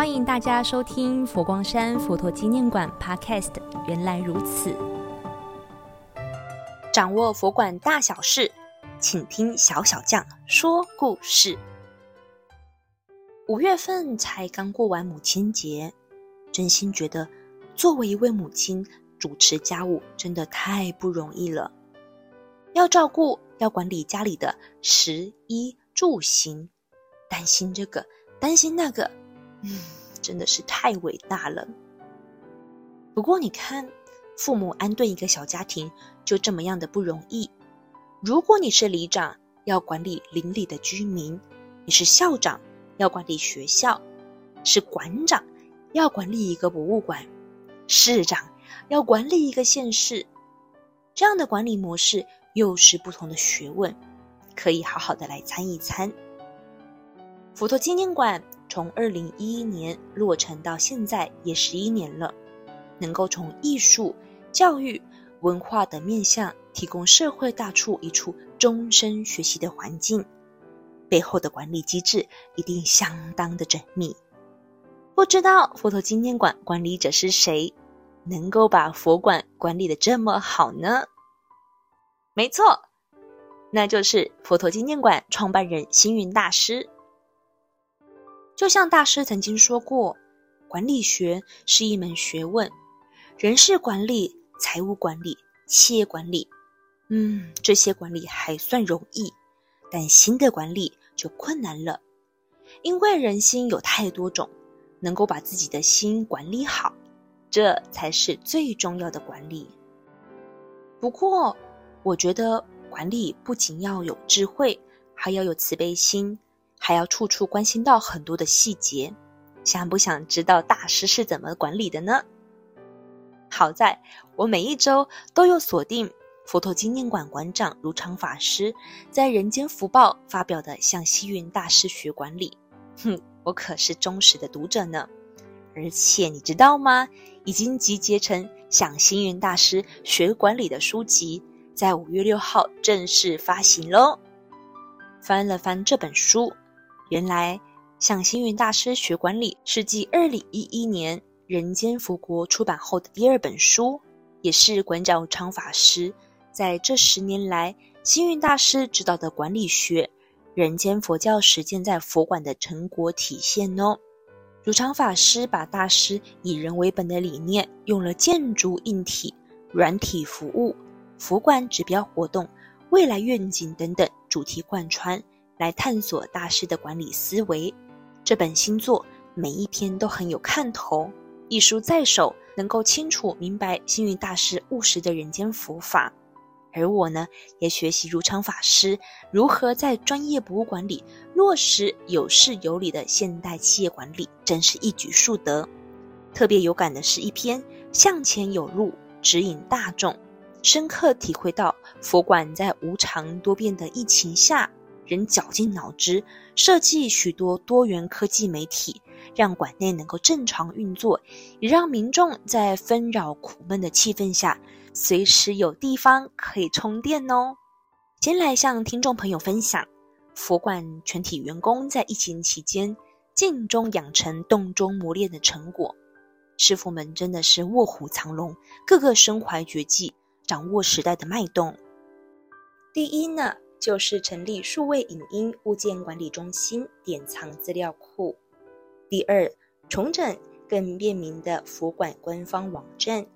欢迎大家收听佛光山佛陀纪念馆 Podcast。原来如此，掌握佛馆大小事，请听小小将说故事。五月份才刚过完母亲节，真心觉得作为一位母亲，主持家务真的太不容易了。要照顾，要管理家里的食衣住行，担心这个，担心那个。嗯，真的是太伟大了。不过你看，父母安顿一个小家庭就这么样的不容易。如果你是里长，要管理邻里的居民；你是校长，要管理学校；是馆长，要管理一个博物馆；市长要管理一个县市。这样的管理模式又是不同的学问，可以好好的来参一参。佛陀纪念馆。从二零一一年落成到现在也十一年了，能够从艺术、教育、文化的面向提供社会大处一处终身学习的环境，背后的管理机制一定相当的缜密。不知道佛陀纪念馆管理者是谁，能够把佛馆管理的这么好呢？没错，那就是佛陀纪念馆创办人星云大师。就像大师曾经说过，管理学是一门学问，人事管理、财务管理、企业管理，嗯，这些管理还算容易，但心的管理就困难了，因为人心有太多种，能够把自己的心管理好，这才是最重要的管理。不过，我觉得管理不仅要有智慧，还要有慈悲心。还要处处关心到很多的细节，想不想知道大师是怎么管理的呢？好在我每一周都有锁定佛陀纪念馆馆长如常法师在《人间福报》发表的《向星云大师学管理》，哼，我可是忠实的读者呢。而且你知道吗？已经集结成《向星云大师学管理》的书籍，在五月六号正式发行喽。翻了翻这本书。原来，向星云大师学管理是继二零一一年《人间福国》出版后的第二本书，也是馆长昌法师在这十年来星云大师指导的管理学、人间佛教实践在佛馆的成果体现哦。如常法师把大师以人为本的理念，用了建筑硬体、软体服务、佛馆指标活动、未来愿景等等主题贯穿。来探索大师的管理思维。这本新作每一篇都很有看头，一书在手，能够清楚明白星云大师务实的人间佛法。而我呢，也学习如常法师如何在专业博物馆里落实有事有理的现代企业管理，真是一举数得。特别有感的是一篇向前有路，指引大众，深刻体会到佛馆在无常多变的疫情下。人绞尽脑汁设计许多多元科技媒体，让馆内能够正常运作，也让民众在纷扰苦闷的气氛下，随时有地方可以充电哦。先来向听众朋友分享，佛馆全体员工在疫情期间静中养成、动中磨练的成果。师傅们真的是卧虎藏龙，个个身怀绝技，掌握时代的脉动。第一呢。就是成立数位影音物件管理中心，典藏资料库。第二，重整更便民的佛馆官方网站，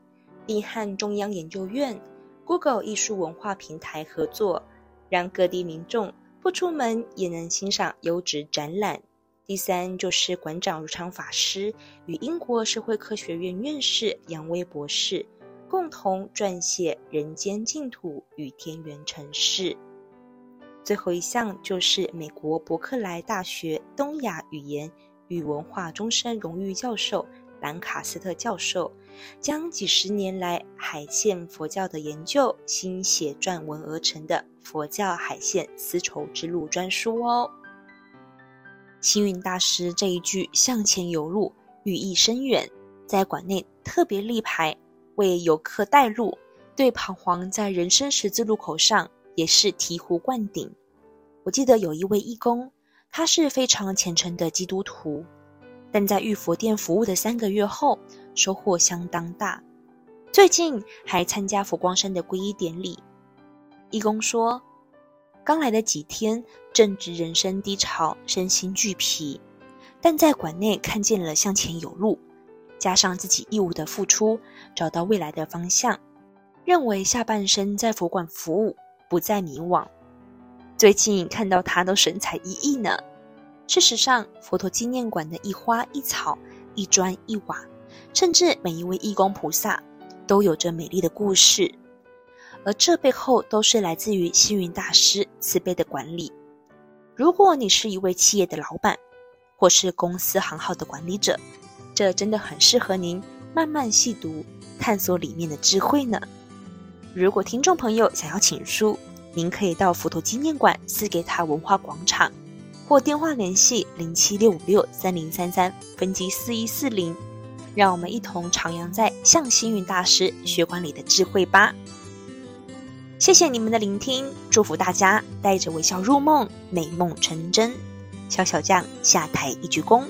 并和中央研究院、Google 艺术文化平台合作，让各地民众不出门也能欣赏优质展览。第三，就是馆长如常法师与英国社会科学院院士杨威博士共同撰写《人间净土与天元城市》。最后一项就是美国伯克莱大学东亚语言与文化终身荣誉教授兰卡斯特教授，将几十年来海线佛教的研究心血撰文而成的《佛教海线丝绸之路》专书哦。星云大师这一句“向前游路”寓意深远，在馆内特别立牌为游客带路，对彷徨在人生十字路口上。也是醍醐灌顶。我记得有一位义工，他是非常虔诚的基督徒，但在玉佛殿服务的三个月后，收获相当大。最近还参加佛光山的皈依典礼。义工说，刚来的几天正值人生低潮，身心俱疲，但在馆内看见了向前有路，加上自己义务的付出，找到未来的方向，认为下半生在佛馆服务不再迷惘。最近看到他都神采奕奕呢。事实上，佛陀纪念馆的一花一草、一砖一瓦，甚至每一位义工菩萨，都有着美丽的故事，而这背后都是来自于星云大师慈悲的管理。如果你是一位企业的老板，或是公司行号的管理者，这真的很适合您慢慢细读、探索里面的智慧呢。如果听众朋友想要请书，您可以到佛陀纪念馆斯给塔文化广场。或电话联系零七六五六三零三三分机四一四零，让我们一同徜徉在向星云大师学馆里的智慧吧。谢谢你们的聆听，祝福大家带着微笑入梦，美梦成真。小小将下台一鞠躬。